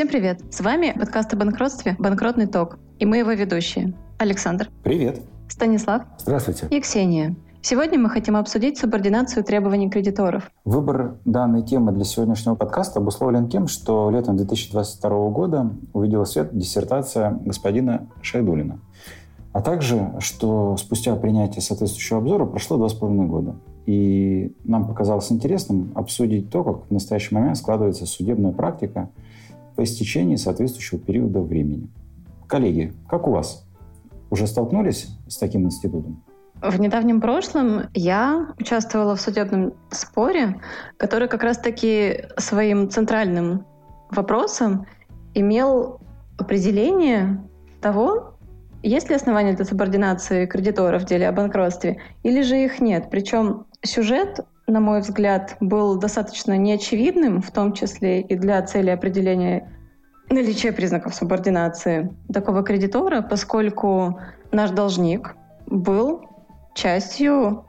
Всем привет! С вами подкаст о банкротстве «Банкротный ток» и мы его ведущие. Александр. Привет. Станислав. Здравствуйте. И Ксения. Сегодня мы хотим обсудить субординацию требований кредиторов. Выбор данной темы для сегодняшнего подкаста обусловлен тем, что летом 2022 года увидела свет диссертация господина Шайдулина. А также, что спустя принятие соответствующего обзора прошло два с половиной года. И нам показалось интересным обсудить то, как в настоящий момент складывается судебная практика по истечении соответствующего периода времени. Коллеги, как у вас? Уже столкнулись с таким институтом? В недавнем прошлом я участвовала в судебном споре, который как раз-таки своим центральным вопросом имел определение того, есть ли основания для субординации кредиторов в деле о банкротстве, или же их нет. Причем сюжет, на мой взгляд, был достаточно неочевидным, в том числе и для цели определения наличия признаков субординации такого кредитора, поскольку наш должник был частью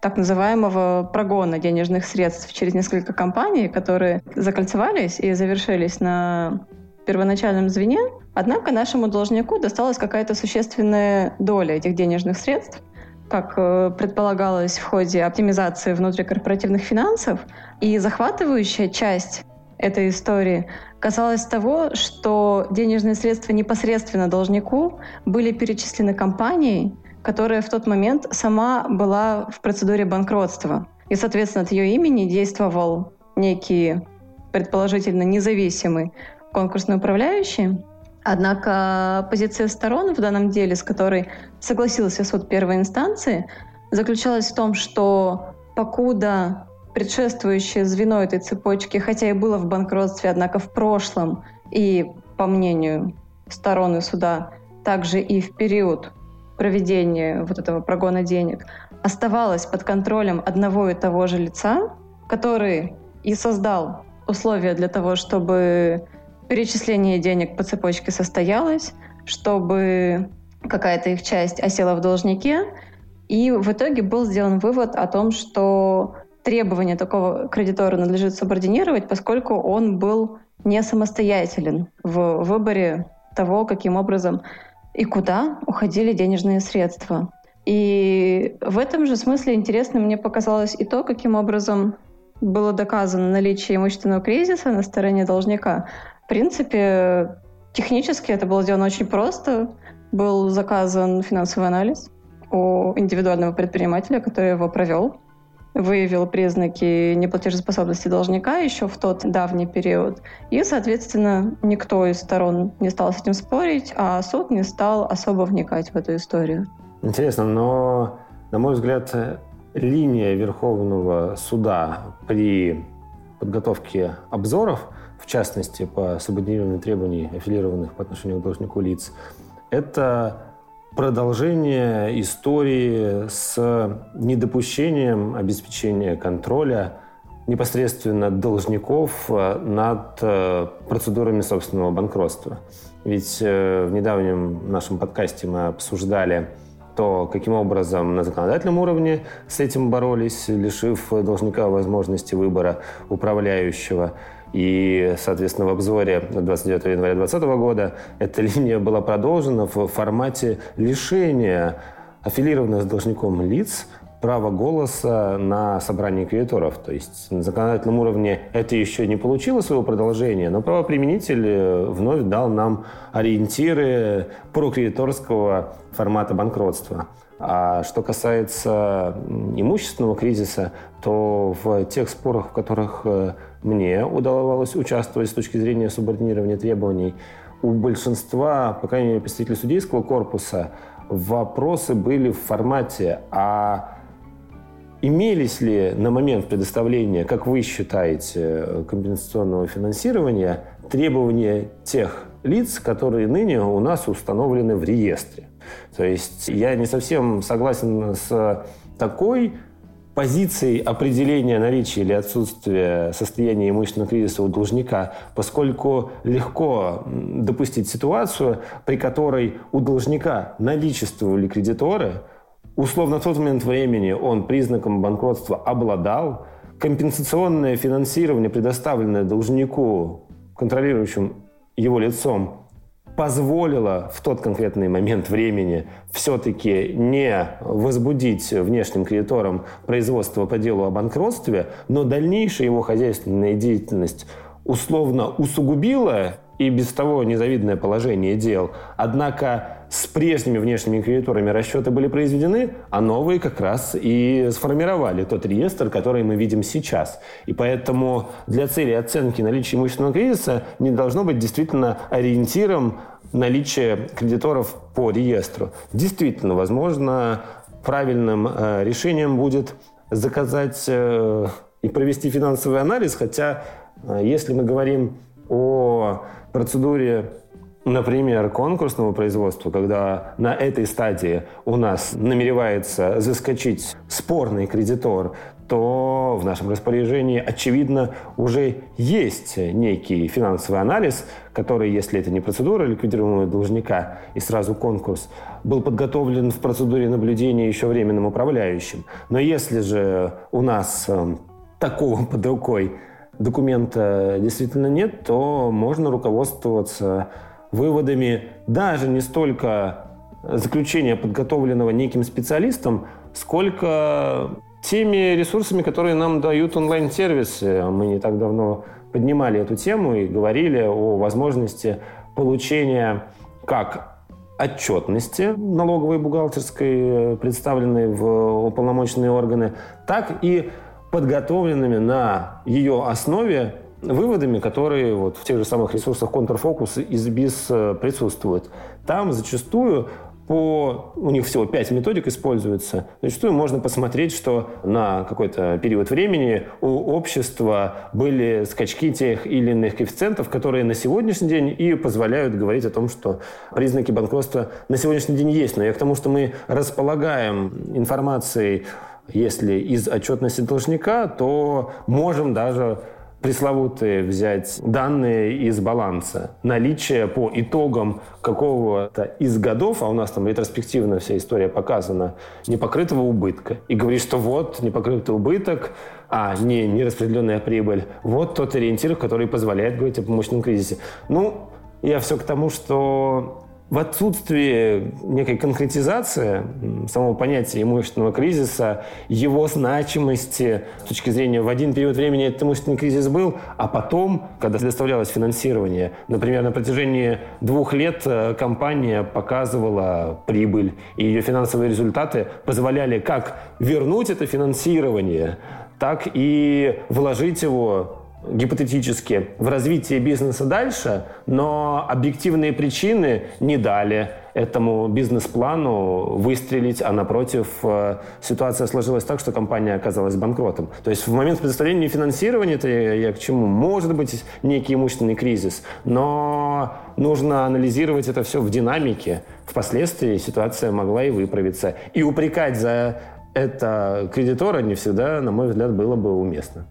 так называемого прогона денежных средств через несколько компаний, которые закольцевались и завершились на первоначальном звене. Однако нашему должнику досталась какая-то существенная доля этих денежных средств, как э, предполагалось в ходе оптимизации внутрикорпоративных финансов. И захватывающая часть этой истории касалась того, что денежные средства непосредственно должнику были перечислены компанией, которая в тот момент сама была в процедуре банкротства. И, соответственно, от ее имени действовал некий, предположительно, независимый конкурсный управляющий. Однако позиция сторон в данном деле, с которой согласился суд первой инстанции, заключалась в том, что покуда предшествующее звено этой цепочки, хотя и было в банкротстве, однако в прошлом и, по мнению стороны суда, также и в период проведения вот этого прогона денег оставалось под контролем одного и того же лица, который и создал условия для того, чтобы перечисление денег по цепочке состоялось, чтобы какая-то их часть осела в должнике, и в итоге был сделан вывод о том, что требования такого кредитора надлежит субординировать, поскольку он был не самостоятелен в выборе того, каким образом и куда уходили денежные средства. И в этом же смысле интересно мне показалось и то, каким образом было доказано наличие имущественного кризиса на стороне должника. В принципе, технически это было сделано очень просто. Был заказан финансовый анализ у индивидуального предпринимателя, который его провел выявил признаки неплатежеспособности должника еще в тот давний период. И, соответственно, никто из сторон не стал с этим спорить, а суд не стал особо вникать в эту историю. Интересно, но, на мой взгляд, линия Верховного суда при подготовке обзоров, в частности, по субординированию требований, аффилированных по отношению к должнику лиц, это продолжение истории с недопущением обеспечения контроля непосредственно должников э, над э, процедурами собственного банкротства. Ведь э, в недавнем нашем подкасте мы обсуждали то, каким образом на законодательном уровне с этим боролись, лишив должника возможности выбора управляющего. И, соответственно, в обзоре 29 января 2020 года эта линия была продолжена в формате лишения аффилированных с должником лиц права голоса на собрании кредиторов. То есть на законодательном уровне это еще не получило своего продолжения, но правоприменитель э, вновь дал нам ориентиры прокредиторского формата банкротства. А что касается имущественного кризиса, то в тех спорах, в которых э, мне удавалось участвовать с точки зрения субординирования требований, у большинства, по крайней мере, представителей судейского корпуса, вопросы были в формате, а имелись ли на момент предоставления, как вы считаете, компенсационного финансирования требования тех лиц, которые ныне у нас установлены в реестре? То есть я не совсем согласен с такой позицией определения наличия или отсутствия состояния имущественного кризиса у должника, поскольку легко допустить ситуацию, при которой у должника наличествовали кредиторы, условно в тот момент времени он признаком банкротства обладал, компенсационное финансирование, предоставленное должнику, контролирующим его лицом позволило в тот конкретный момент времени все-таки не возбудить внешним кредиторам производство по делу о банкротстве, но дальнейшая его хозяйственная деятельность условно усугубила и без того незавидное положение дел. Однако с прежними внешними кредиторами расчеты были произведены, а новые как раз и сформировали тот реестр, который мы видим сейчас. И поэтому для цели оценки наличия имущественного кризиса не должно быть действительно ориентиром наличие кредиторов по реестру. Действительно, возможно, правильным э, решением будет заказать э, и провести финансовый анализ, хотя э, если мы говорим о процедуре Например, конкурсного производства, когда на этой стадии у нас намеревается заскочить спорный кредитор, то в нашем распоряжении, очевидно, уже есть некий финансовый анализ, который, если это не процедура ликвидируемого должника и сразу конкурс, был подготовлен в процедуре наблюдения еще временным управляющим. Но если же у нас э, такого под рукой документа действительно нет, то можно руководствоваться выводами даже не столько заключения, подготовленного неким специалистом, сколько теми ресурсами, которые нам дают онлайн-сервисы. Мы не так давно поднимали эту тему и говорили о возможности получения как отчетности налоговой и бухгалтерской, представленной в уполномоченные органы, так и подготовленными на ее основе выводами, которые вот в тех же самых ресурсах контрфокус и СБИС э, присутствуют. Там зачастую по, у них всего 5 методик используется. Зачастую можно посмотреть, что на какой-то период времени у общества были скачки тех или иных коэффициентов, которые на сегодняшний день и позволяют говорить о том, что признаки банкротства на сегодняшний день есть. Но я к тому, что мы располагаем информацией если из отчетности должника, то можем даже пресловутые взять данные из баланса, наличие по итогам какого-то из годов, а у нас там ретроспективно вся история показана, непокрытого убытка. И говорит, что вот непокрытый убыток, а не нераспределенная прибыль, вот тот ориентир, который позволяет говорить о помощном кризисе. Ну, я все к тому, что в отсутствии некой конкретизации самого понятия имущественного кризиса, его значимости с точки зрения в один период времени этот имущественный кризис был, а потом, когда предоставлялось финансирование, например, на протяжении двух лет э, компания показывала прибыль, и ее финансовые результаты позволяли как вернуть это финансирование, так и вложить его гипотетически в развитие бизнеса дальше, но объективные причины не дали этому бизнес-плану выстрелить, а напротив э, ситуация сложилась так, что компания оказалась банкротом. То есть в момент предоставления финансирования, это я к чему? Может быть некий имущественный кризис, но нужно анализировать это все в динамике. Впоследствии ситуация могла и выправиться. И упрекать за это кредитора не всегда, на мой взгляд, было бы уместно.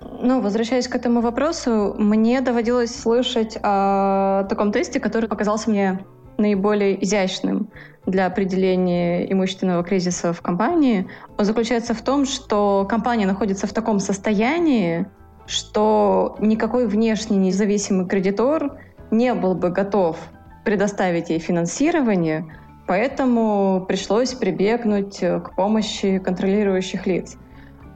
Ну, возвращаясь к этому вопросу, мне доводилось слышать о таком тесте, который показался мне наиболее изящным для определения имущественного кризиса в компании. Он заключается в том, что компания находится в таком состоянии, что никакой внешний независимый кредитор не был бы готов предоставить ей финансирование, поэтому пришлось прибегнуть к помощи контролирующих лиц.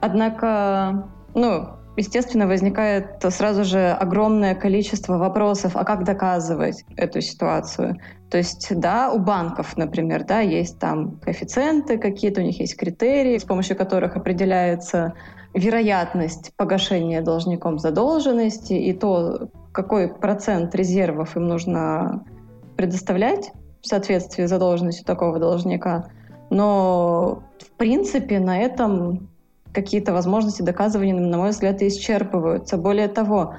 Однако, ну, естественно, возникает сразу же огромное количество вопросов, а как доказывать эту ситуацию? То есть, да, у банков, например, да, есть там коэффициенты какие-то, у них есть критерии, с помощью которых определяется вероятность погашения должником задолженности и то, какой процент резервов им нужно предоставлять в соответствии с задолженностью такого должника. Но, в принципе, на этом какие-то возможности доказывания, на мой взгляд, исчерпываются. Более того,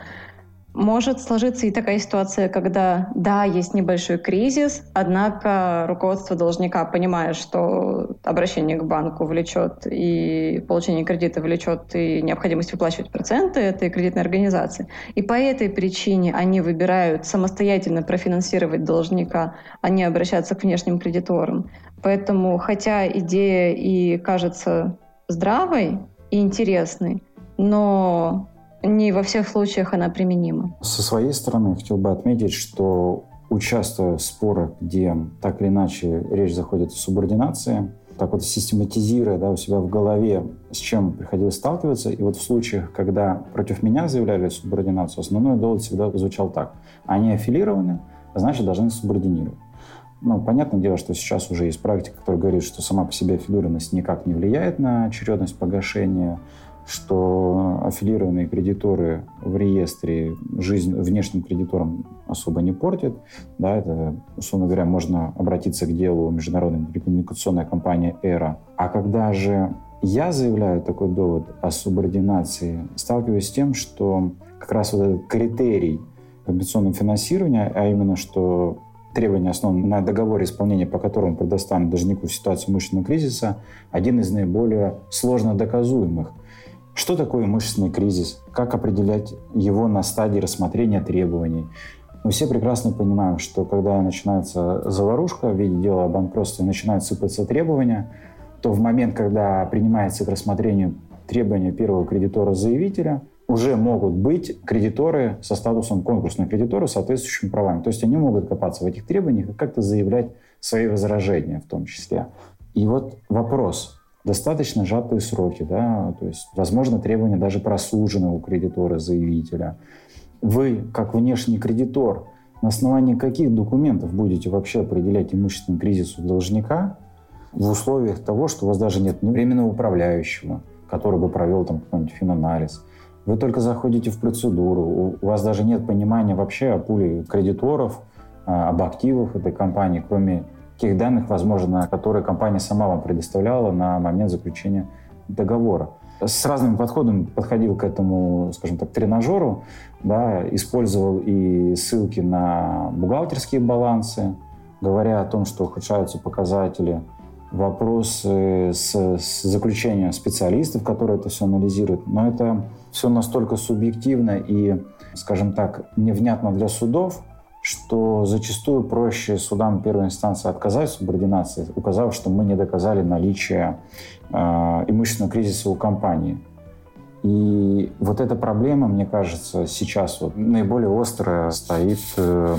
может сложиться и такая ситуация, когда, да, есть небольшой кризис, однако руководство должника, понимая, что обращение к банку влечет и получение кредита влечет и необходимость выплачивать проценты этой кредитной организации. И по этой причине они выбирают самостоятельно профинансировать должника, а не обращаться к внешним кредиторам. Поэтому, хотя идея и кажется здравой и интересной, но не во всех случаях она применима. Со своей стороны хотел бы отметить, что участвуя в спорах, где так или иначе речь заходит о субординации, так вот систематизируя да, у себя в голове, с чем приходилось сталкиваться. И вот в случаях, когда против меня заявляли субординацию, основной довод всегда звучал так. Они аффилированы, значит, должны субординировать. Ну, понятное дело, что сейчас уже есть практика, которая говорит, что сама по себе аффилированность никак не влияет на очередность погашения, что аффилированные кредиторы в реестре жизнь внешним кредиторам особо не портят. Да, это, условно говоря, можно обратиться к делу международной телекоммуникационной компании «Эра». А когда же я заявляю такой довод о субординации, сталкиваюсь с тем, что как раз вот этот критерий компенсационного финансирования, а именно, что требования основаны на договоре исполнения, по которому предоставлен должнику в ситуации имущественного кризиса, один из наиболее сложно доказуемых – что такое имущественный кризис? Как определять его на стадии рассмотрения требований? Мы все прекрасно понимаем, что когда начинается заварушка в виде дела о банкротстве, начинают сыпаться требования, то в момент, когда принимается к рассмотрению требования первого кредитора-заявителя, уже могут быть кредиторы со статусом конкурсных кредиторов с соответствующими правами. То есть они могут копаться в этих требованиях и как-то заявлять свои возражения в том числе. И вот вопрос, достаточно сжатые сроки, да, то есть, возможно, требования даже прослуженного у кредитора, заявителя. Вы, как внешний кредитор, на основании каких документов будете вообще определять имущественный кризис у должника в условиях того, что у вас даже нет ни временного управляющего, который бы провел там какой-нибудь финанализ. Вы только заходите в процедуру, у вас даже нет понимания вообще о пуле кредиторов, а, об активах этой компании, кроме тех данных, возможно, которые компания сама вам предоставляла на момент заключения договора. С разными подходами подходил к этому, скажем так, тренажеру, да, использовал и ссылки на бухгалтерские балансы, говоря о том, что ухудшаются показатели, вопросы с, с заключением специалистов, которые это все анализируют. Но это все настолько субъективно и, скажем так, невнятно для судов, что зачастую проще судам первой инстанции отказать в субординации, указав, что мы не доказали наличие э, имущественного кризиса у компании. И вот эта проблема, мне кажется, сейчас вот наиболее острая стоит э,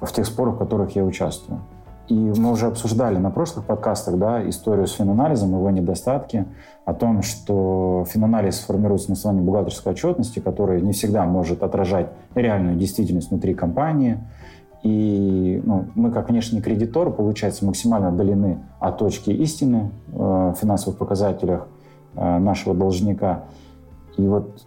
в тех спорах, в которых я участвую. И мы уже обсуждали на прошлых подкастах да, историю с финанализом, его недостатки, о том, что финанализ формируется на основании бухгалтерской отчетности, которая не всегда может отражать реальную действительность внутри компании. И ну, мы, как внешний кредитор, получается, максимально отдалены от точки истины э, в финансовых показателях э, нашего должника. И вот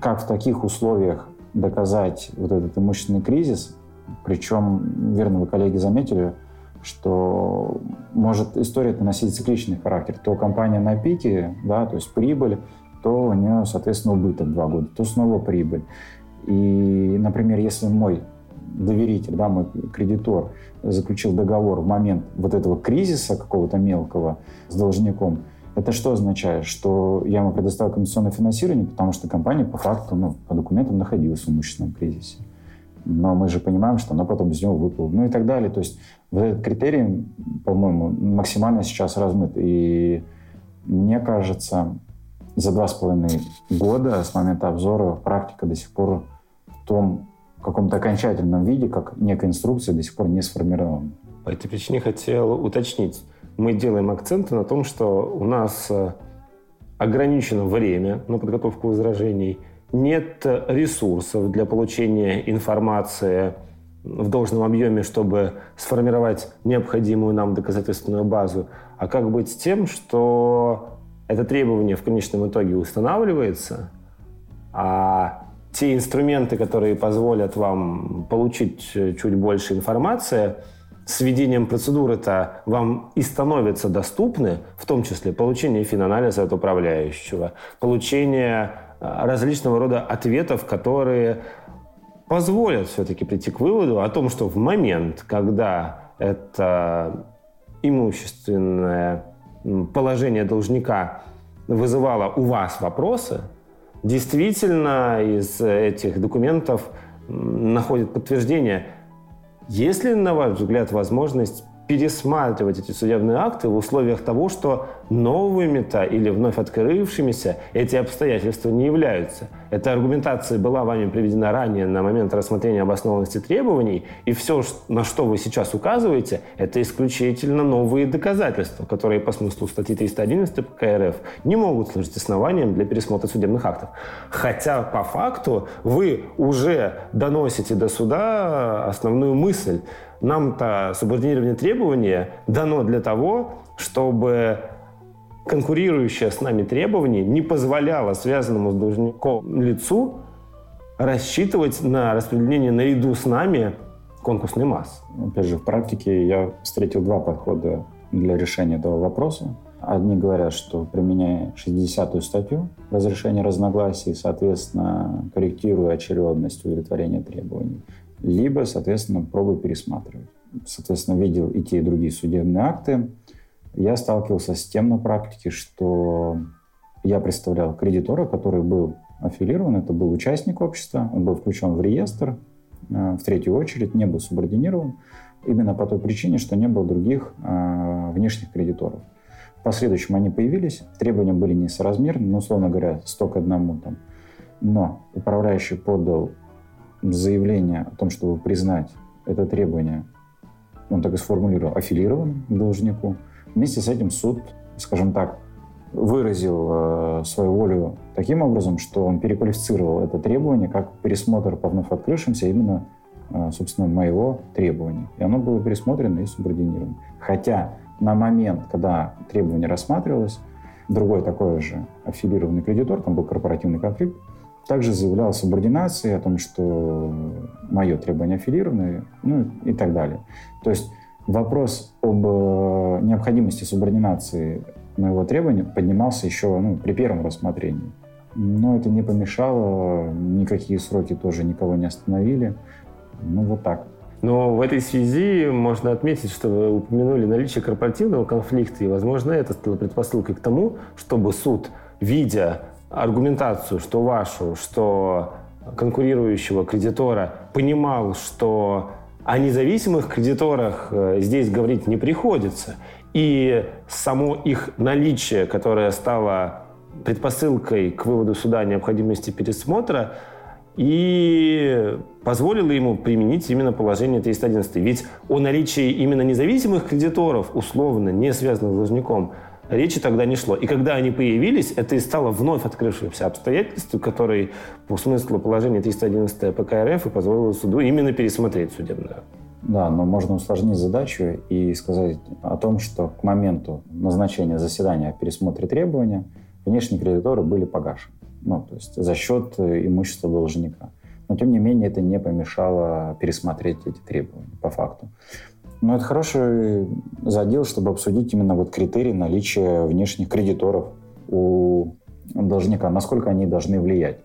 как в таких условиях доказать вот этот имущественный кризис, причем, верно, вы, коллеги, заметили, что может история носить цикличный характер. То компания на пике, да, то есть прибыль, то у нее, соответственно, убыток два года, то снова прибыль. И, например, если мой доверитель, да, мой кредитор заключил договор в момент вот этого кризиса какого-то мелкого с должником, это что означает? Что я ему предоставил комиссионное финансирование, потому что компания по факту, ну, по документам находилась в имущественном кризисе. Но мы же понимаем, что она потом из него выплыла. Ну и так далее. То есть вот этот критерий, по-моему, максимально сейчас размыт. И мне кажется, за два с половиной года с момента обзора практика до сих пор в том каком-то окончательном виде, как некая инструкция, до сих пор не сформирована. По этой причине хотел уточнить. Мы делаем акценты на том, что у нас э, ограничено время на подготовку возражений, нет ресурсов для получения информации в должном объеме, чтобы сформировать необходимую нам доказательственную базу. А как быть с тем, что это требование в конечном итоге устанавливается, а те инструменты, которые позволят вам получить э, чуть больше информации, с введением процедуры-то вам и становятся доступны, в том числе получение финанализа от управляющего, получение различного рода ответов, которые позволят все-таки прийти к выводу о том, что в момент, когда это имущественное положение должника вызывало у вас вопросы, действительно из этих документов находит подтверждение. Есть ли, на ваш взгляд, возможность пересматривать эти судебные акты в условиях того, что новыми-то или вновь открывшимися эти обстоятельства не являются. Эта аргументация была вами приведена ранее на момент рассмотрения обоснованности требований, и все, на что вы сейчас указываете, это исключительно новые доказательства, которые по смыслу статьи 311 ПК РФ не могут служить основанием для пересмотра судебных актов. Хотя по факту вы уже доносите до суда основную мысль, нам-то субординирование требования дано для того, чтобы конкурирующее с нами требование не позволяло связанному с должником лицу рассчитывать на распределение наряду с нами конкурсной массы. Опять же, в практике я встретил два подхода для решения этого вопроса. Одни говорят, что применяя 60-ю статью разрешения разногласий, соответственно, корректируя очередность удовлетворения требований, либо, соответственно, пробуй пересматривать. Соответственно, видел и те, и другие судебные акты. Я сталкивался с тем на практике, что я представлял кредитора, который был аффилирован, это был участник общества, он был включен в реестр, э, в третью очередь, не был субординирован, именно по той причине, что не было других э, внешних кредиторов. В последующем они появились, требования были несоразмерны, ну, условно говоря, 100 к одному там. Но управляющий подал заявление о том, чтобы признать это требование, он так и сформулировал, аффилированным должнику. Вместе с этим суд, скажем так, выразил э, свою волю таким образом, что он переквалифицировал это требование как пересмотр по вновь открывшимся именно, э, собственно, моего требования. И оно было пересмотрено и субординировано. Хотя на момент, когда требование рассматривалось, другой такой же аффилированный кредитор, там был корпоративный конфликт, также заявлял субординации, о том, что мое требование аффилировано, ну и так далее. То есть вопрос об э, необходимости субординации моего требования поднимался еще ну, при первом рассмотрении. Но это не помешало, никакие сроки тоже никого не остановили. Ну, вот так. Но в этой связи можно отметить, что вы упомянули наличие корпоративного конфликта, и, возможно, это стало предпосылкой к тому, чтобы суд, видя аргументацию, что вашу, что конкурирующего кредитора, понимал, что о независимых кредиторах э, здесь говорить не приходится. И само их наличие, которое стало предпосылкой к выводу суда необходимости пересмотра, и позволило ему применить именно положение 311. Ведь о наличии именно независимых кредиторов, условно не связанных с должником, речи тогда не шло. И когда они появились, это и стало вновь открывшимся обстоятельством, которое по смыслу положения 311 ПК РФ и позволило суду именно пересмотреть судебную. Да, но можно усложнить задачу и сказать о том, что к моменту назначения заседания о пересмотре требования внешние кредиторы были погашены. Ну, то есть за счет имущества должника. Но, тем не менее, это не помешало пересмотреть эти требования по факту. Ну, это хороший задел, чтобы обсудить именно вот критерии наличия внешних кредиторов у должника, насколько они должны влиять.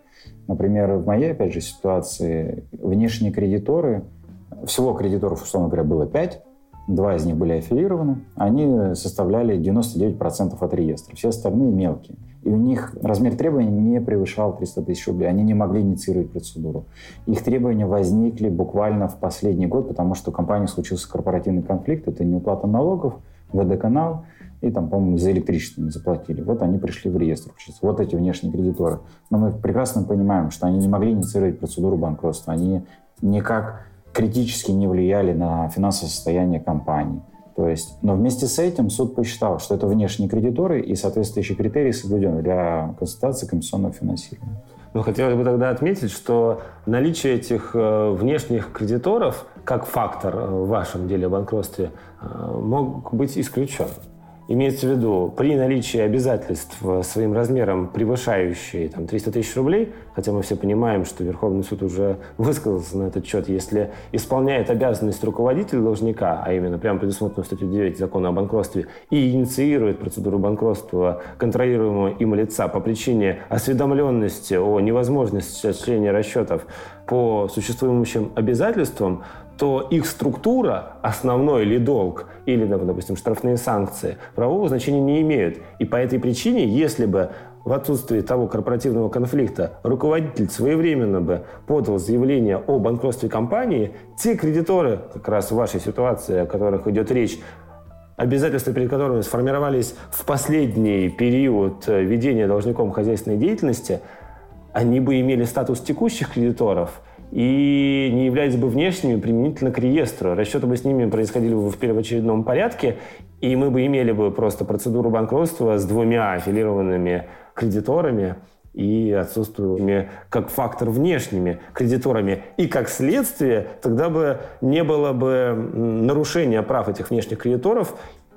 Например, в моей, опять же, ситуации внешние кредиторы, всего кредиторов, условно говоря, было 5, два из них были аффилированы, они составляли 99% от реестра, все остальные мелкие и у них размер требований не превышал 300 тысяч рублей. Они не могли инициировать процедуру. Их требования возникли буквально в последний год, потому что у компании случился корпоративный конфликт, это неуплата налогов, ВД-канал, и там, по-моему, за электричество не заплатили. Вот они пришли в реестр. Вот эти внешние кредиторы. Но мы прекрасно понимаем, что они не могли инициировать процедуру банкротства. Они никак критически не влияли на финансовое состояние компании. То есть, но вместе с этим суд посчитал, что это внешние кредиторы и соответствующие критерии соблюдены для консультации комиссионного финансирования. Ну, хотелось бы тогда отметить, что наличие этих э, внешних кредиторов как фактор э, в вашем деле о банкротстве э, мог быть исключен. Имеется в виду, при наличии обязательств своим размером превышающие там, 300 тысяч рублей, хотя мы все понимаем, что Верховный суд уже высказался на этот счет, если исполняет обязанность руководителя должника, а именно прямо предусмотрено в статье 9 закона о банкротстве, и инициирует процедуру банкротства контролируемого им лица по причине осведомленности о невозможности осуществления расчетов по существующим обязательствам, то их структура, основной или долг, или, допустим, штрафные санкции, правового значения не имеют. И по этой причине, если бы в отсутствии того корпоративного конфликта руководитель своевременно бы подал заявление о банкротстве компании, те кредиторы, как раз в вашей ситуации, о которых идет речь, обязательства перед которыми сформировались в последний период э, ведения должником хозяйственной деятельности, они бы имели статус текущих кредиторов и не являлись бы внешними применительно к реестру. Расчеты бы с ними происходили бы в первоочередном порядке, и мы бы имели бы просто процедуру банкротства с двумя аффилированными кредиторами и отсутствующими как фактор внешними кредиторами. И как следствие тогда бы не было бы нарушения прав этих внешних кредиторов,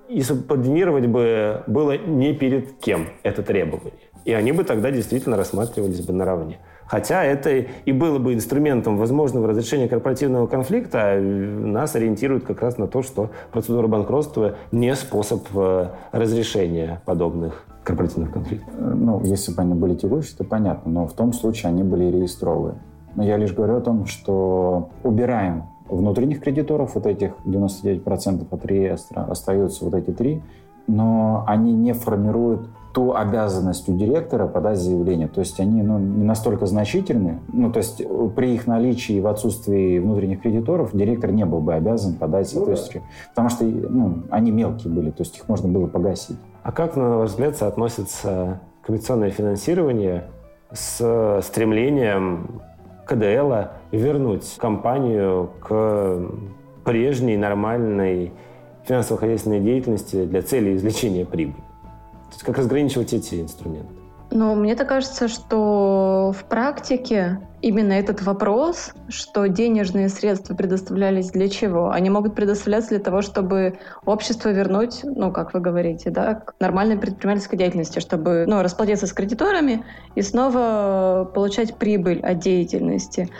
и субординировать бы было не перед кем это требование. И они бы тогда действительно рассматривались бы наравне. Хотя это и было бы инструментом возможного разрешения корпоративного конфликта, а нас ориентирует как раз на то, что процедура банкротства не способ э, разрешения подобных корпоративных конфликтов. Э, ну, если бы они были текущие, то понятно, но в том случае они были реестровые. Но я лишь говорю о том, что убираем внутренних кредиторов, вот этих 99% от реестра, остаются вот эти три, но они не формируют ту обязанность у директора подать заявление. То есть они ну, не настолько значительны. Ну, то есть при их наличии и в отсутствии внутренних кредиторов директор не был бы обязан подать ну, соответствующие. Да. Потому что ну, они мелкие были, то есть их можно было погасить. А как, на ваш взгляд, соотносится коммерционное финансирование с стремлением КДЛ вернуть компанию к прежней нормальной финансово-хозяйственной деятельности для цели извлечения прибыли? То есть как разграничивать эти инструменты? Ну, мне-то кажется, что в практике именно этот вопрос, что денежные средства предоставлялись для чего? Они могут предоставляться для того, чтобы общество вернуть, ну, как вы говорите, да, к нормальной предпринимательской деятельности, чтобы, ну, расплатиться с кредиторами и снова получать прибыль от деятельности.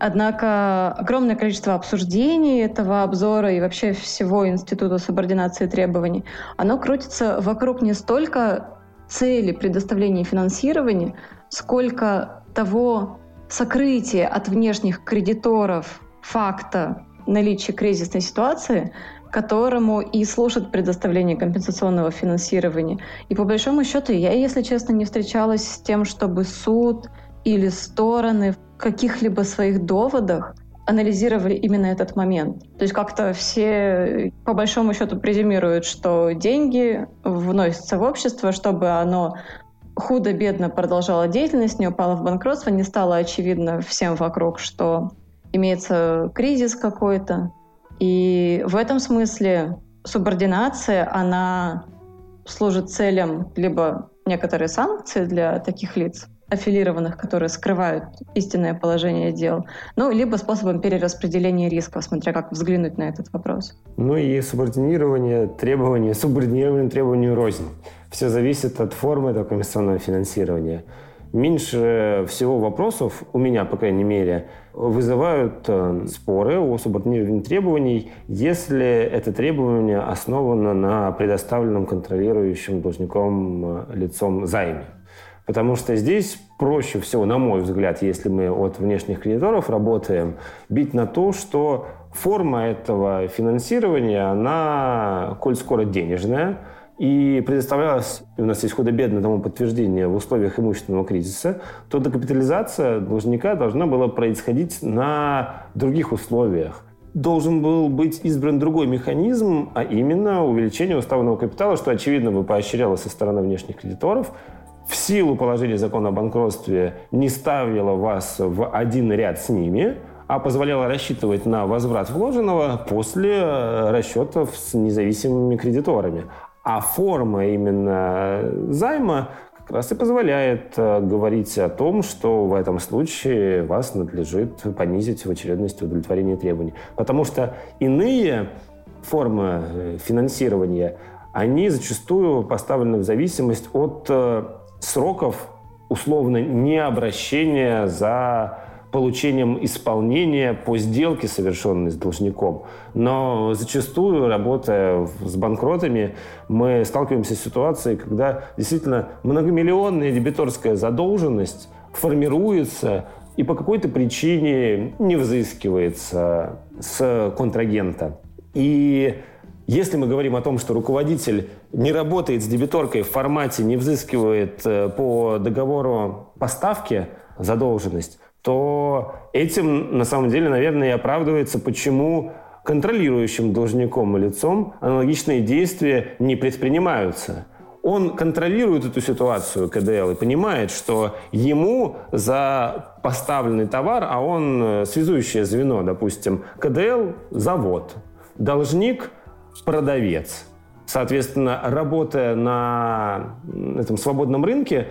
Однако огромное количество обсуждений этого обзора и вообще всего Института субординации требований, оно крутится вокруг не столько цели предоставления финансирования, сколько того сокрытия от внешних кредиторов факта наличия кризисной ситуации, которому и служит предоставление компенсационного финансирования. И по большому счету я, если честно, не встречалась с тем, чтобы суд или стороны каких-либо своих доводах анализировали именно этот момент. То есть как-то все по большому счету презюмируют, что деньги вносятся в общество, чтобы оно худо-бедно продолжало деятельность, не упало в банкротство, не стало очевидно всем вокруг, что имеется кризис какой-то. И в этом смысле субординация, она служит целям либо некоторые санкции для таких лиц, аффилированных, которые скрывают истинное положение дел, ну, либо способом перераспределения рисков, смотря как взглянуть на этот вопрос. Ну и субординирование требований, субординирование требованию рознь. Все зависит от формы этого комиссионного финансирования. Меньше всего вопросов, у меня, по крайней мере, вызывают э, споры о субординировании требований, если это требование основано на предоставленном контролирующим должником э, лицом займе. Потому что здесь проще всего, на мой взгляд, если мы от внешних кредиторов работаем, бить на то, что форма этого финансирования, она, коль скоро денежная, и предоставлялась, и у нас есть худо-бедно тому подтверждение в условиях имущественного кризиса, то докапитализация должника должна была происходить на других условиях. Должен был быть избран другой механизм, а именно увеличение уставного капитала, что, очевидно, бы поощрялось со стороны внешних кредиторов, в силу положения закона о банкротстве не ставила вас в один ряд с ними, а позволяла рассчитывать на возврат вложенного после э, расчетов с независимыми кредиторами. А форма именно займа как раз и позволяет э, говорить о том, что в этом случае вас надлежит понизить в очередности удовлетворения требований. Потому что иные формы э, финансирования, они зачастую поставлены в зависимость от сроков условно необращения за получением исполнения по сделке, совершенной с должником. Но зачастую, работая с банкротами, мы сталкиваемся с ситуацией, когда действительно многомиллионная дебиторская задолженность формируется и по какой-то причине не взыскивается с контрагента. И если мы говорим о том, что руководитель не работает с дебиторкой в формате, не взыскивает э, по договору поставки задолженность, то этим на самом деле, наверное, и оправдывается, почему контролирующим должником и лицом аналогичные действия не предпринимаются. Он контролирует эту ситуацию, КДЛ, и понимает, что ему за поставленный товар, а он э, связующее звено, допустим, КДЛ – завод, должник – продавец. Соответственно, работая на этом свободном рынке,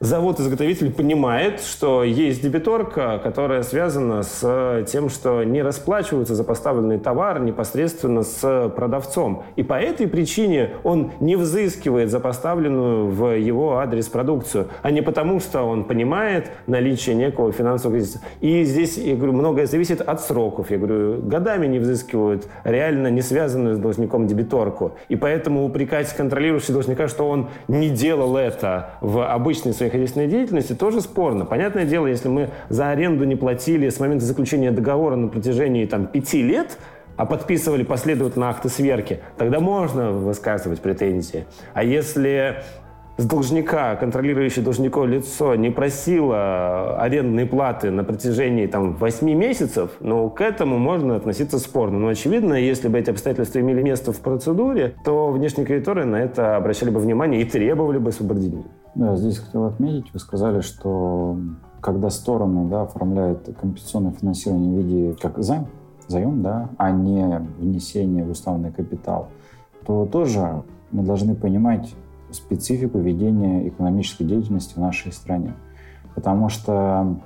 завод-изготовитель понимает, что есть дебиторка, которая связана с тем, что не расплачиваются за поставленный товар непосредственно с продавцом. И по этой причине он не взыскивает за поставленную в его адрес продукцию, а не потому, что он понимает наличие некого финансового кризиса. И здесь, я говорю, многое зависит от сроков. Я говорю, годами не взыскивают реально не связанную с должником дебиторку. И поэтому упрекать контролирующий должника, что он не делал это в обычной своей хозяйственной деятельности тоже спорно. Понятное дело, если мы за аренду не платили с момента заключения договора на протяжении там, пяти лет, а подписывали последовательно акты сверки, тогда можно высказывать претензии. А если с должника, контролирующее должников лицо не просило арендной платы на протяжении там, 8 месяцев, но к этому можно относиться спорно. Но очевидно, если бы эти обстоятельства имели место в процедуре, то внешние кредиторы на это обращали бы внимание и требовали бы субординирования. Да, здесь хотел отметить, вы сказали, что когда стороны да, оформляют компенсационное финансирование в виде как займ, заем, да, а не внесение в уставный капитал, то тоже мы должны понимать специфику ведения экономической деятельности в нашей стране. Потому что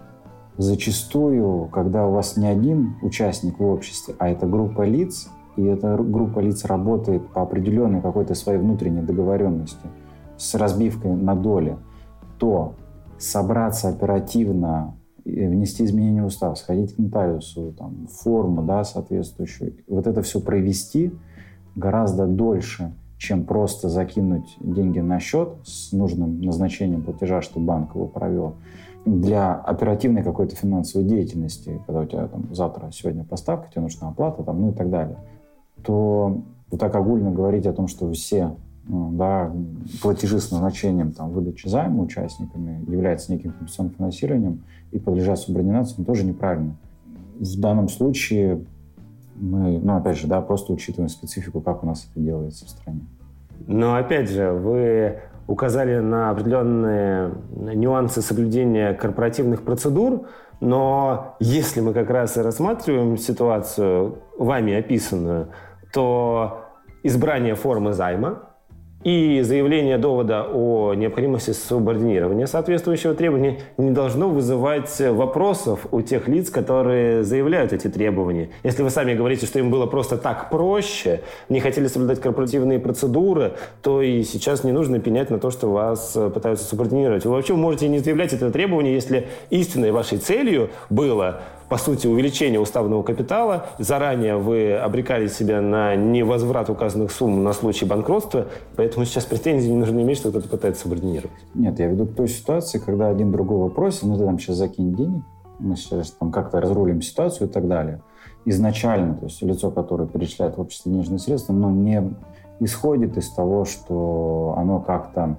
зачастую, когда у вас не один участник в обществе, а это группа лиц, и эта группа лиц работает по определенной какой-то своей внутренней договоренности – с разбивкой на доли, то собраться оперативно, внести изменения в устав, сходить к нотариусу, там, форму да, соответствующую, вот это все провести гораздо дольше, чем просто закинуть деньги на счет с нужным назначением платежа, чтобы банк его провел, для оперативной какой-то финансовой деятельности, когда у тебя там завтра, сегодня поставка, тебе нужна оплата, там, ну и так далее, то вот так огульно говорить о том, что все да, платежи с назначением там, выдачи займа участниками является неким компенсационным финансированием и подлежат субординации, тоже неправильно. В данном случае мы, ну, опять же, да, просто учитываем специфику, как у нас это делается в стране. Но, опять же, вы указали на определенные нюансы соблюдения корпоративных процедур, но если мы как раз и рассматриваем ситуацию, вами описанную, то избрание формы займа, и заявление довода о необходимости субординирования соответствующего требования не должно вызывать вопросов у тех лиц, которые заявляют эти требования. Если вы сами говорите, что им было просто так проще, не хотели соблюдать корпоративные процедуры, то и сейчас не нужно пенять на то, что вас пытаются субординировать. Вы вообще можете не заявлять это требование, если истинной вашей целью было по сути, увеличение уставного капитала. Заранее вы обрекали себя на невозврат указанных сумм на случай банкротства, поэтому сейчас претензий не нужно иметь, что кто-то пытается субординировать. Нет, я веду к той ситуации, когда один другого просит, ну ты там сейчас закинь денег, мы сейчас там как-то разрулим ситуацию и так далее. Изначально, то есть лицо, которое перечисляет в обществе денежные средства, но не исходит из того, что оно как-то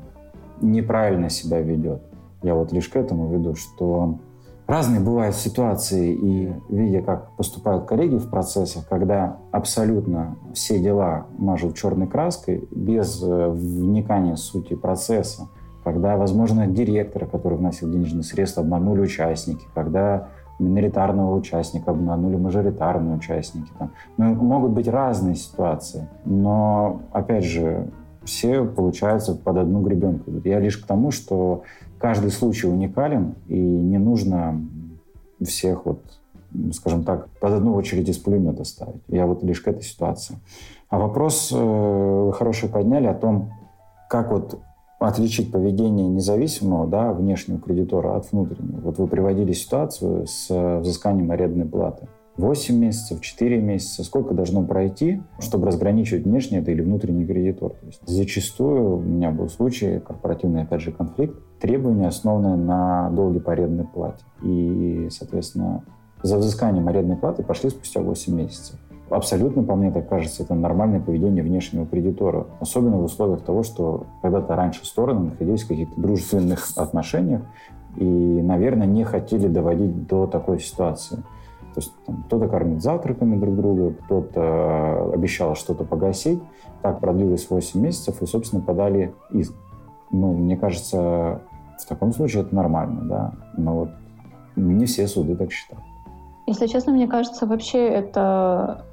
неправильно себя ведет. Я вот лишь к этому веду, что Разные бывают ситуации, и видя, как поступают коллеги в процессах, когда абсолютно все дела мажут черной краской, без э, вникания сути процесса, когда, возможно, директора, который вносил денежные средства, обманули участники, когда миноритарного участника обманули мажоритарные участники. Там. Ну, могут быть разные ситуации, но, опять же, все, получается, под одну гребенку. Я лишь к тому, что каждый случай уникален, и не нужно всех вот скажем так, под одну очередь из пулемета ставить. Я вот лишь к этой ситуации. А вопрос э, хороший подняли о том, как вот отличить поведение независимого, да, внешнего кредитора от внутреннего. Вот вы приводили ситуацию с взысканием арендной платы. 8 месяцев, 4 месяца, сколько должно пройти, чтобы разграничивать внешний это или внутренний кредитор. То есть зачастую у меня был случай, корпоративный, опять же, конфликт, требования, основанные на долге по арендной плате. И, соответственно, за взысканием арендной платы пошли спустя 8 месяцев. абсолютно, по мне так кажется, это нормальное поведение внешнего кредитора. Особенно в условиях того, что когда-то раньше стороны находились в каких-то дружественных отношениях и, наверное, не хотели доводить до такой ситуации. То есть там, кто-то кормит завтраками друг друга, кто-то обещал что-то погасить. Так продлилось 8 месяцев и, собственно, подали иск. Ну, мне кажется, в таком случае это нормально, да. Но вот не все суды так считают. Если честно, мне кажется, вообще это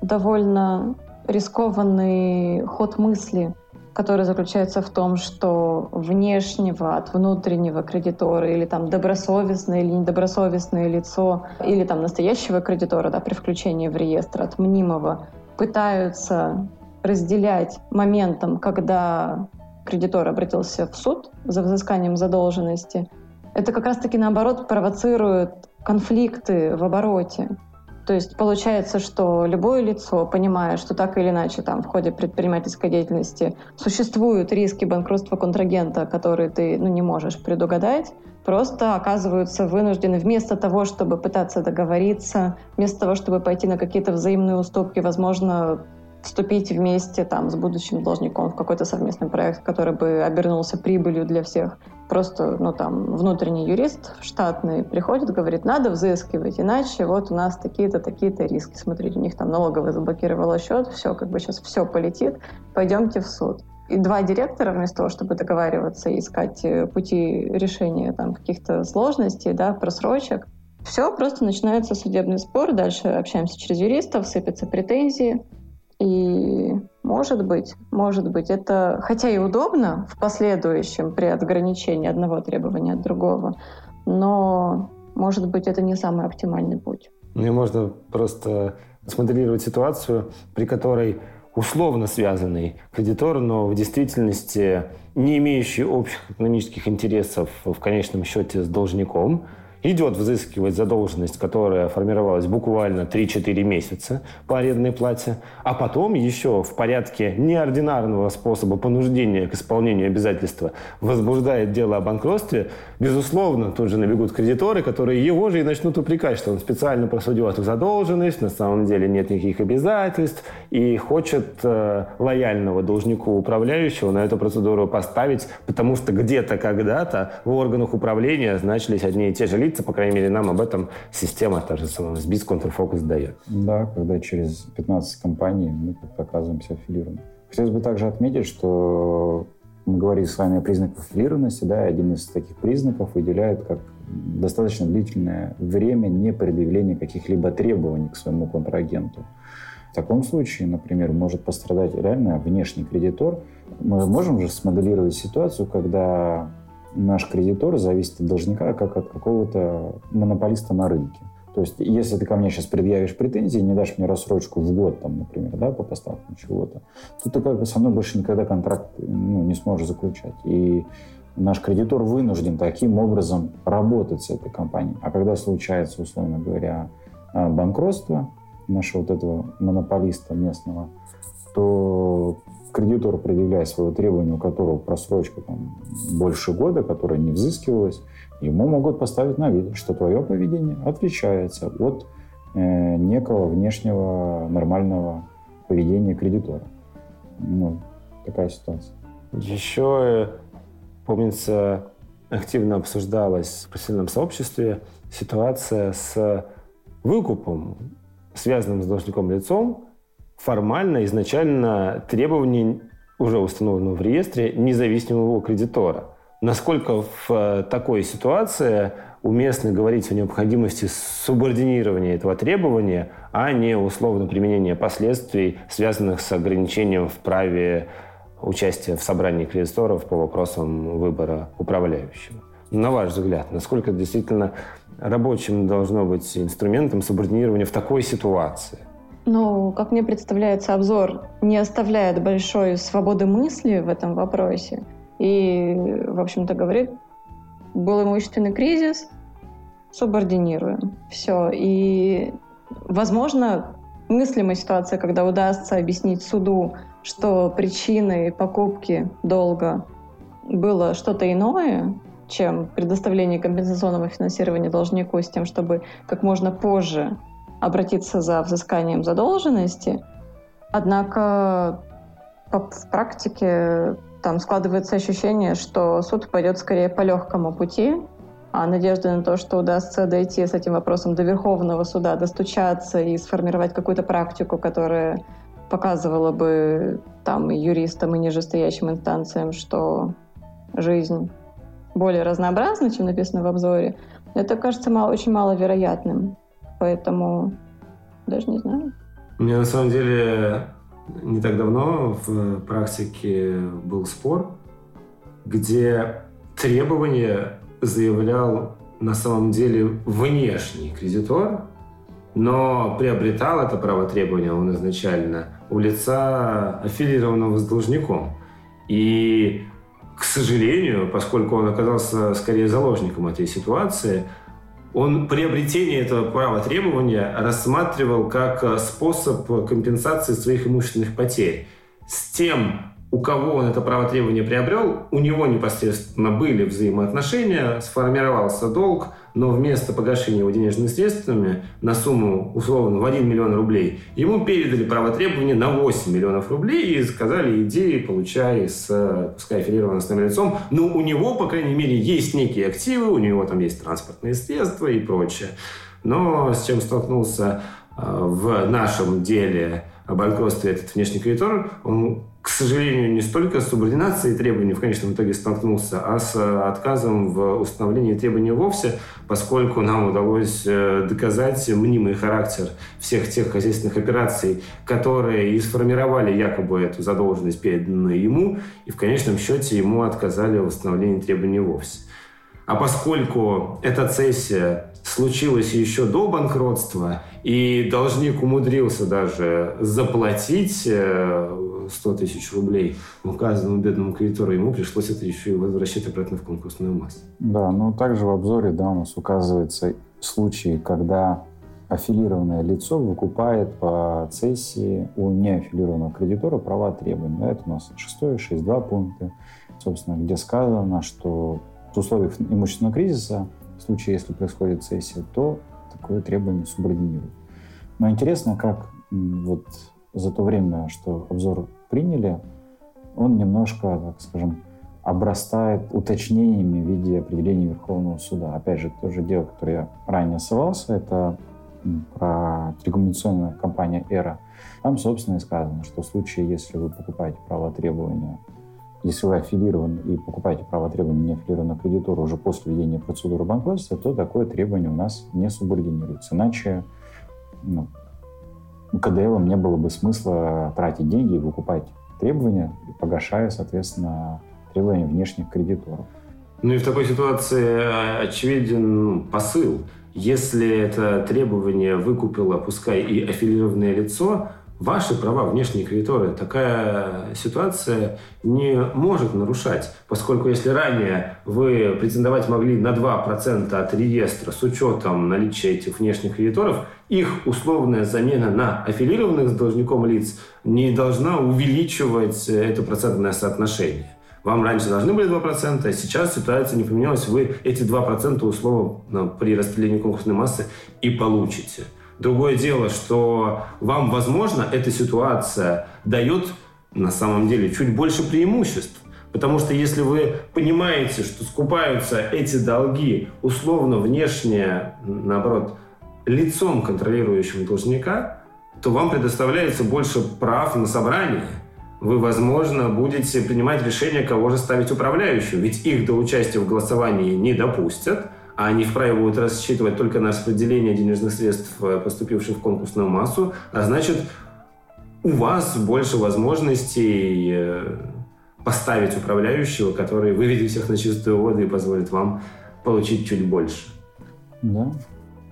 довольно рискованный ход мысли, который заключается в том, что внешнего от внутреннего кредитора или там добросовестное или недобросовестное лицо или там настоящего кредитора да, при включении в реестр от мнимого пытаются разделять моментом, когда кредитор обратился в суд за взысканием задолженности, это как раз-таки наоборот провоцирует конфликты в обороте. То есть получается, что любое лицо, понимая, что так или иначе там в ходе предпринимательской деятельности существуют риски банкротства контрагента, которые ты ну, не можешь предугадать, просто оказываются вынуждены вместо того, чтобы пытаться договориться, вместо того, чтобы пойти на какие-то взаимные уступки, возможно, вступить вместе там, с будущим должником в какой-то совместный проект, который бы обернулся прибылью для всех. Просто, ну, там, внутренний юрист штатный приходит, говорит, надо взыскивать, иначе вот у нас такие-то, такие-то риски. Смотрите, у них там налоговая заблокировала счет, все, как бы сейчас все полетит, пойдемте в суд. И два директора, вместо того, чтобы договариваться и искать э, пути решения там каких-то сложностей, да, просрочек, все, просто начинается судебный спор, дальше общаемся через юристов, сыпятся претензии, и может быть, может быть, это хотя и удобно в последующем при ограничении одного требования от другого, но может быть это не самый оптимальный путь. Ну и можно просто смоделировать ситуацию, при которой условно связанный кредитор, но в действительности не имеющий общих экономических интересов в конечном счете с должником – идет взыскивать задолженность, которая формировалась буквально 3-4 месяца по арендной плате, а потом еще в порядке неординарного способа понуждения к исполнению обязательства возбуждает дело о банкротстве, безусловно, тут же набегут кредиторы, которые его же и начнут упрекать, что он специально просудил эту задолженность, на самом деле нет никаких обязательств, и хочет э, лояльного должнику управляющего на эту процедуру поставить, потому что где-то когда-то в органах управления значились одни и те же лица, по крайней мере, нам об этом система, та же самая SBIS Контрфокус дает. Да, когда через 15 компаний мы оказываемся аффилированными. Хотелось бы также отметить, что мы говорили с вами о признаках аффилированности, да, один из таких признаков выделяет как достаточно длительное время не предъявления каких-либо требований к своему контрагенту. В таком случае, например, может пострадать реально внешний кредитор. Мы можем же смоделировать ситуацию, когда наш кредитор зависит от должника, как от какого-то монополиста на рынке. То есть, если ты ко мне сейчас предъявишь претензии, не дашь мне рассрочку в год, там, например, да, по поставкам чего-то, то ты как бы со мной больше никогда контракт ну, не сможешь заключать. И наш кредитор вынужден таким образом работать с этой компанией. А когда случается, условно говоря, а, банкротство нашего вот этого монополиста местного, то кредитор, предъявляя свое требование, у которого просрочка там, больше года, которая не взыскивалась, ему могут поставить на вид, что твое поведение отличается от э, некого внешнего нормального поведения кредитора. Ну, такая ситуация. Еще, помнится, активно обсуждалась в профессиональном сообществе ситуация с выкупом, связанным с должником лицом, формально изначально требований, уже установленного в реестре, независимого кредитора. Насколько в э, такой ситуации уместно говорить о необходимости субординирования этого требования, а не условно применения последствий, связанных с ограничением в праве участия в собрании кредиторов по вопросам выбора управляющего. На ваш взгляд, насколько действительно рабочим должно быть инструментом субординирования в такой ситуации? Ну, как мне представляется, обзор не оставляет большой свободы мысли в этом вопросе. И, в общем-то, говорит, был имущественный кризис, субординируем. Все. И, возможно, мыслимая ситуация, когда удастся объяснить суду, что причиной покупки долга было что-то иное, чем предоставление компенсационного финансирования должнику с тем, чтобы как можно позже обратиться за взысканием задолженности. Однако в практике там складывается ощущение, что суд пойдет скорее по легкому пути, а надежда на то, что удастся дойти с этим вопросом до Верховного суда, достучаться и сформировать какую-то практику, которая показывала бы там и юристам, и нижестоящим инстанциям, что жизнь более разнообразна, чем написано в обзоре, это кажется мало, очень маловероятным. Поэтому даже не знаю. Меня на самом деле не так давно в практике был спор, где требования заявлял на самом деле внешний кредитор, но приобретал это право требования он изначально у лица, аффилированного с должником. И, к сожалению, поскольку он оказался скорее заложником этой ситуации, он приобретение этого права требования рассматривал как способ компенсации своих имущественных потерь. С тем, у кого он это право требования приобрел, у него непосредственно были взаимоотношения, сформировался долг, но вместо погашения его денежными средствами на сумму условно в 1 миллион рублей ему передали право требования на 8 миллионов рублей и сказали, иди, получай с, пускай аффилированным с лицом. Но у него, по крайней мере, есть некие активы, у него там есть транспортные средства и прочее. Но с чем столкнулся э, в нашем деле о банкротстве этот внешний кредитор, он к сожалению, не столько с субординацией требований в конечном итоге столкнулся, а с э, отказом в установлении требований вовсе, поскольку нам удалось э, доказать мнимый характер всех тех хозяйственных операций, которые и сформировали якобы эту задолженность, переданную ему, и в конечном счете ему отказали в установлении требований вовсе. А поскольку эта цессия случилась еще до банкротства, и должник умудрился даже заплатить э, 100 тысяч рублей указанному бедному кредитору, ему пришлось это еще и возвращать обратно в конкурсную массу. Да, ну также в обзоре да, у нас указывается случаи, когда аффилированное лицо выкупает по цессии у неаффилированного кредитора права требований. Да, это у нас 6 6.2 пункты, собственно, где сказано, что в условиях имущественного кризиса, в случае, если происходит цессия, то такое требование субординирует. Но интересно, как вот за то время, что обзор приняли, он немножко, так скажем, обрастает уточнениями в виде определения Верховного суда. Опять же, то же дело, которое я ранее ссылался, это про телекоммуникационную компанию «Эра». Там, собственно, и сказано, что в случае, если вы покупаете право требования, если вы аффилированы и покупаете право требования не аффилированного кредитора уже после введения процедуры банкротства, то такое требование у нас не субординируется. Иначе ну, КДЛам не было бы смысла тратить деньги и выкупать требования, погашая, соответственно, требования внешних кредиторов. Ну и в такой ситуации э, очевиден посыл. Если это требование выкупило, пускай и аффилированное лицо, ваши права внешние кредиторы такая ситуация не может нарушать, поскольку если ранее вы претендовать могли на 2% от реестра с учетом наличия этих внешних кредиторов, их условная замена на аффилированных с должником лиц не должна увеличивать это процентное соотношение. Вам раньше должны были 2%, а сейчас ситуация не поменялась, вы эти 2% условно при распределении конкурсной массы и получите. Другое дело, что вам, возможно, эта ситуация дает на самом деле чуть больше преимуществ. Потому что если вы понимаете, что скупаются эти долги условно внешне, наоборот, лицом контролирующим должника, то вам предоставляется больше прав на собрание. Вы, возможно, будете принимать решение, кого же ставить управляющим, ведь их до участия в голосовании не допустят – а они вправе будут рассчитывать только на распределение денежных средств, э, поступивших в конкурсную массу, а значит, у вас больше возможностей э, поставить управляющего, который выведет всех на чистую воду и позволит вам получить чуть больше. Да.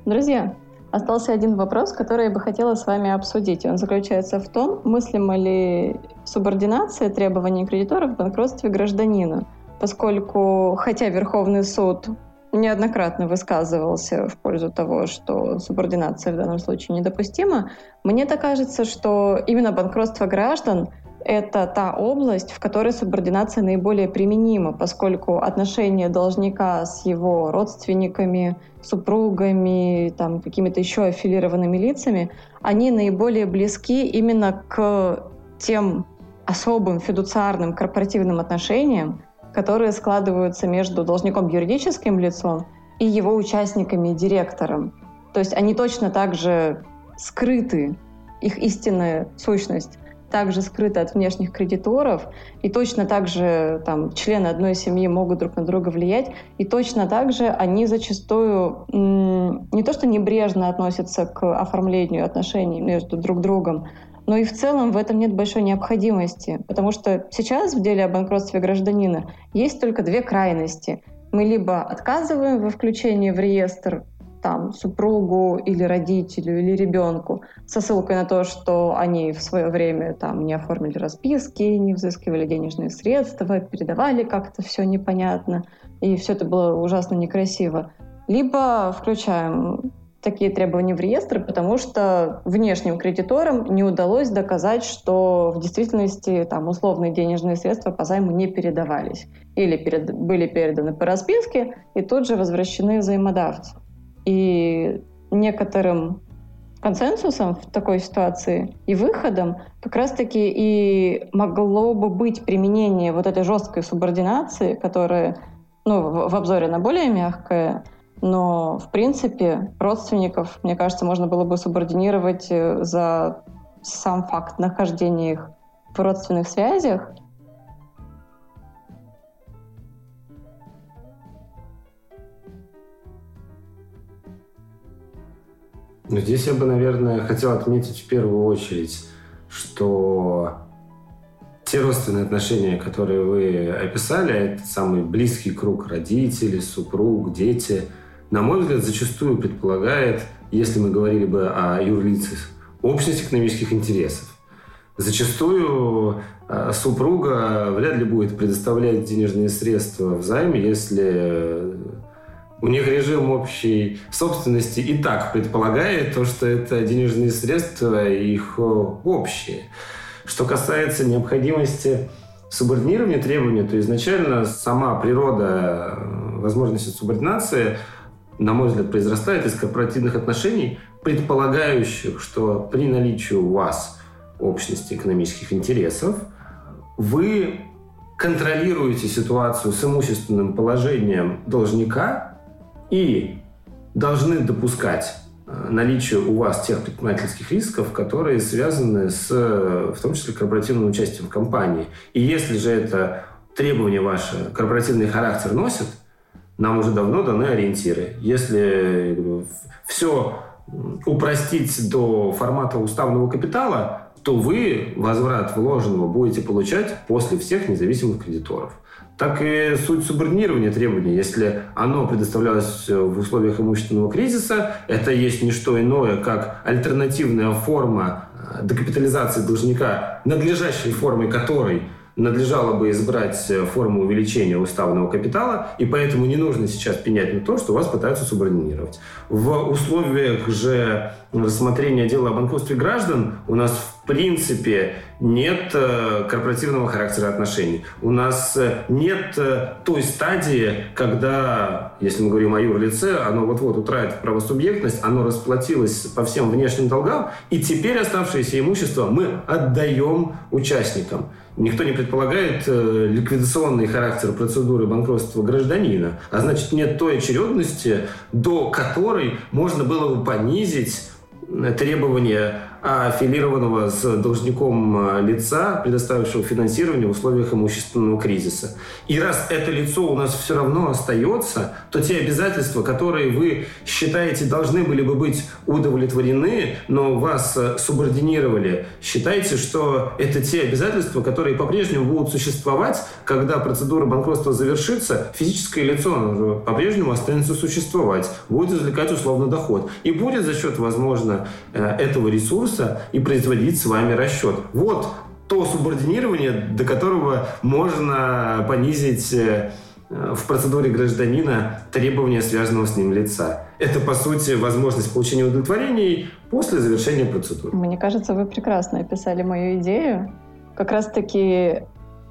Друзья, остался один вопрос, который я бы хотела с вами обсудить. Он заключается в том, мыслима ли субординация требований кредиторов в банкротстве гражданина, поскольку, хотя Верховный суд неоднократно высказывался в пользу того, что субординация в данном случае недопустима, мне так кажется, что именно банкротство граждан это та область, в которой субординация наиболее применима, поскольку отношения должника с его родственниками, супругами, там, какими-то еще аффилированными лицами, они наиболее близки именно к тем особым фидуциарным корпоративным отношениям, которые складываются между должником юридическим лицом и его участниками, директором. То есть они точно так же скрыты, их истинная сущность также скрыты от внешних кредиторов, и точно так же там, члены одной семьи могут друг на друга влиять, и точно так же они зачастую не то что небрежно относятся к оформлению отношений между друг другом, но и в целом в этом нет большой необходимости, потому что сейчас в деле о банкротстве гражданина есть только две крайности. Мы либо отказываем во включении в реестр там, супругу или родителю или ребенку со ссылкой на то, что они в свое время там не оформили расписки, не взыскивали денежные средства, передавали как-то все непонятно, и все это было ужасно некрасиво. Либо включаем такие требования в реестр, потому что внешним кредиторам не удалось доказать, что в действительности там условные денежные средства по займу не передавались или перед, были переданы по расписке и тут же возвращены взаимодавцу. И некоторым консенсусом в такой ситуации и выходом как раз-таки и могло бы быть применение вот этой жесткой субординации, которая ну, в обзоре на более мягкое, но в принципе родственников, мне кажется, можно было бы субординировать э, за сам факт нахождения их в родственных связях. Но здесь я бы, наверное, хотел отметить в первую очередь, что те родственные отношения, которые вы описали, это самый близкий круг родителей, супруг, дети, на мой взгляд, зачастую предполагает, если мы говорили бы о юрлицах, общность экономических интересов. Зачастую э, супруга вряд ли будет предоставлять денежные средства в займе, если у них режим общей собственности и так предполагает то, что это денежные средства их э, общие. Что касается необходимости субординирования требований, то изначально сама природа э, возможности субординации, на мой взгляд, произрастает из корпоративных отношений, предполагающих, что при наличии у вас общности экономических интересов вы контролируете ситуацию с имущественным положением должника и должны допускать э, наличие у вас тех предпринимательских рисков, которые связаны с, в том числе, корпоративным участием в компании. И если же это требование ваше корпоративный характер носит, нам уже давно даны ориентиры. Если все упростить до формата уставного капитала, то вы возврат вложенного будете получать после всех независимых кредиторов так и суть субординирования требований. Если оно предоставлялось в условиях имущественного кризиса, это есть не что иное, как альтернативная форма э, докапитализации должника, надлежащей формой которой надлежало бы избрать э, форму увеличения уставного капитала, и поэтому не нужно сейчас пенять на то, что вас пытаются субординировать. В условиях же рассмотрения дела о банкротстве граждан у нас в принципе нет э, корпоративного характера отношений. У нас э, нет той стадии, когда, если мы говорим о юрлице, оно вот-вот утратит правосубъектность, оно расплатилось по всем внешним долгам, и теперь оставшееся имущество мы отдаем участникам. Никто не предполагает э, ликвидационный характер процедуры банкротства гражданина, а значит нет той очередности, до которой можно было бы понизить требования аффилированного с должником а, лица, предоставившего финансирование в условиях имущественного кризиса. И раз это лицо у нас все равно остается, то те обязательства, которые вы считаете должны были бы быть удовлетворены, но вас а, субординировали, считайте, что это те обязательства, которые по-прежнему будут существовать, когда процедура банкротства завершится, физическое лицо по-прежнему останется существовать, будет извлекать условно доход. И будет за счет, возможно, э, этого ресурса ресурса и производить с вами расчет. Вот то субординирование, до которого можно понизить э, в процедуре гражданина требования, связанного с ним лица. Это, по сути, возможность получения удовлетворений после завершения процедуры. Мне кажется, вы прекрасно описали мою идею как раз-таки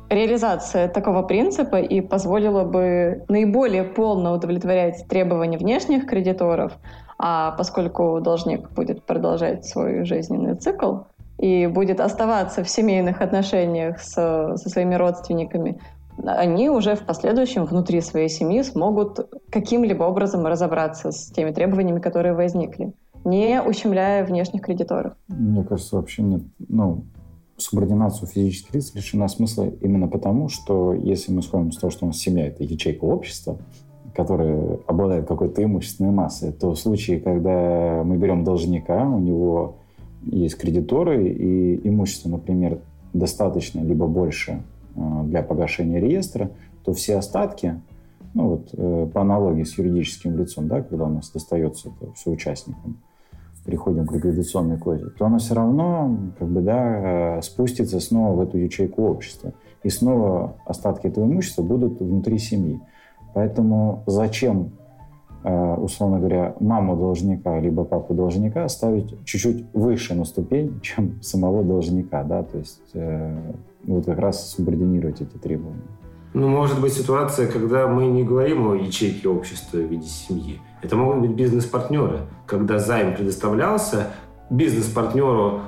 реализация такого принципа и позволила бы наиболее полно удовлетворять требования внешних кредиторов, а поскольку должник будет продолжать свой жизненный цикл и будет оставаться в семейных отношениях с, со своими родственниками, они уже в последующем внутри своей семьи смогут каким-либо образом разобраться с теми требованиями, которые возникли, не ущемляя внешних кредиторов. Мне кажется, вообще нет. Ну, субординацию физических лиц лишена смысла именно потому, что если мы сходим с того, что у нас семья — это ячейка общества, которая обладает какой-то имущественной массой, то в случае, когда мы берем должника, у него есть кредиторы, и имущество, например, достаточно либо больше э, для погашения реестра, то все остатки, ну вот э, по аналогии с юридическим лицом, да, когда у нас достается это все участникам, переходим к ликвидационной козе, то оно все равно как бы, да, э, спустится снова в эту ячейку общества. И снова остатки этого имущества будут внутри семьи. Поэтому зачем, э, условно говоря, маму должника либо папу должника ставить чуть-чуть выше на ступень, чем самого должника, да, то есть э, вот как раз субординировать эти требования. Ну, может быть ситуация, когда мы не говорим о ячейке общества в виде семьи. Это могут быть бизнес-партнеры, когда займ предоставлялся бизнес-партнеру,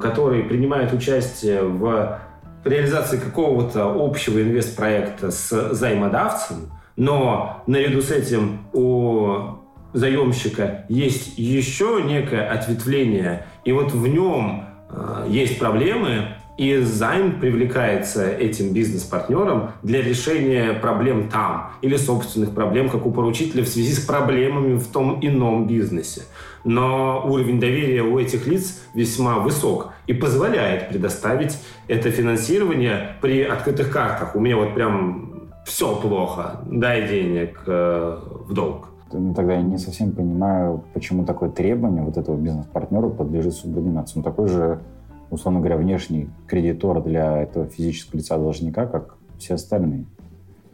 который принимает участие в реализации какого-то общего инвестпроекта с займодавцем, но наряду с этим у заемщика есть еще некое ответвление, и вот в нем э, есть проблемы, и займ привлекается этим бизнес-партнером для решения проблем там или собственных проблем, как у поручителя в связи с проблемами в том ином бизнесе. Но уровень доверия у этих лиц весьма высок и позволяет предоставить это финансирование при открытых картах. У меня вот прям все плохо, дай денег э, в долг. Тогда я не совсем понимаю, почему такое требование вот этого бизнес-партнера подлежит субординации. Он такой же условно говоря, внешний кредитор для этого физического лица должника, как все остальные.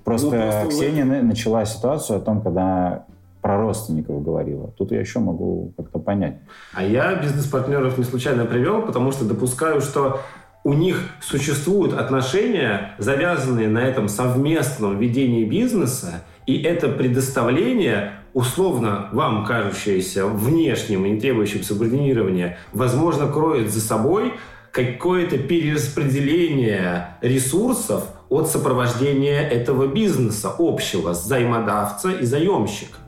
Просто, ну, просто Ксения вы... начала ситуацию о том, когда про родственников говорила. Тут я еще могу как-то понять. А я бизнес-партнеров не случайно привел, потому что допускаю, что у них существуют отношения, завязанные на этом совместном ведении бизнеса, и это предоставление, условно вам кажущееся внешним и не требующим субординирования, возможно, кроет за собой какое-то перераспределение ресурсов от сопровождения этого бизнеса общего, займодавца и заемщика.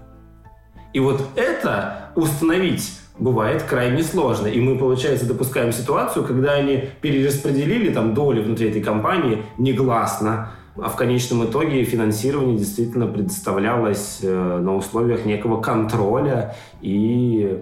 И вот это установить бывает крайне сложно. И мы, получается, допускаем ситуацию, когда они перераспределили там доли внутри этой компании негласно, а в конечном итоге финансирование действительно предоставлялось э, на условиях некого контроля и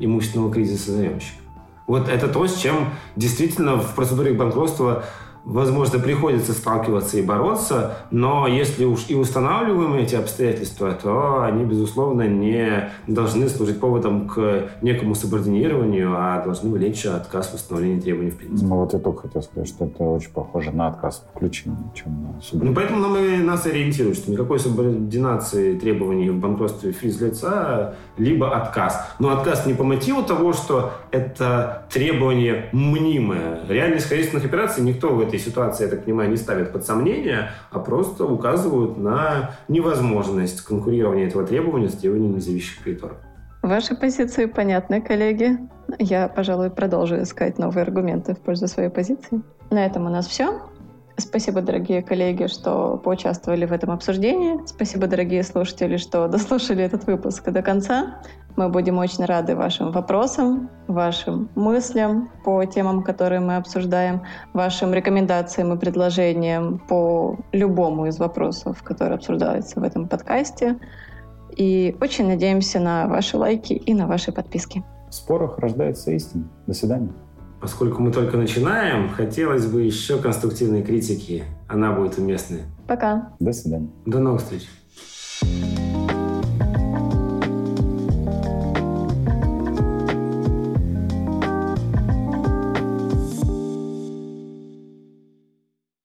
имущественного кризиса заемщика. Вот это то, с чем действительно в процедуре банкротства возможно, приходится сталкиваться и бороться, но если уж и устанавливаем эти обстоятельства, то они, безусловно, не должны служить поводом к некому субординированию, а должны влечь отказ в установлении требований в принципе. Ну вот я только хотел сказать, что это очень похоже на отказ в включении, чем на субординацию. Ну поэтому нам и нас ориентируют, что никакой субординации требований в банкротстве физлица, либо отказ. Но отказ не по мотиву того, что это требование мнимое. Реальность хозяйственных операций никто в этой ситуации, я так понимаю, не ставят под сомнение, а просто указывают на невозможность конкурирования этого требования с требованиями независимых кредиторов. Ваши позиции понятны, коллеги. Я, пожалуй, продолжу искать новые аргументы в пользу своей позиции. На этом у нас все. Спасибо, дорогие коллеги, что поучаствовали в этом обсуждении. Спасибо, дорогие слушатели, что дослушали этот выпуск до конца. Мы будем очень рады вашим вопросам, вашим мыслям по темам, которые мы обсуждаем, вашим рекомендациям и предложениям по любому из вопросов, которые обсуждаются в этом подкасте. И очень надеемся на ваши лайки и на ваши подписки. В спорах рождается истина. До свидания. Поскольку мы только начинаем, хотелось бы еще конструктивной критики. Она будет уместной. Пока. До свидания. До новых встреч.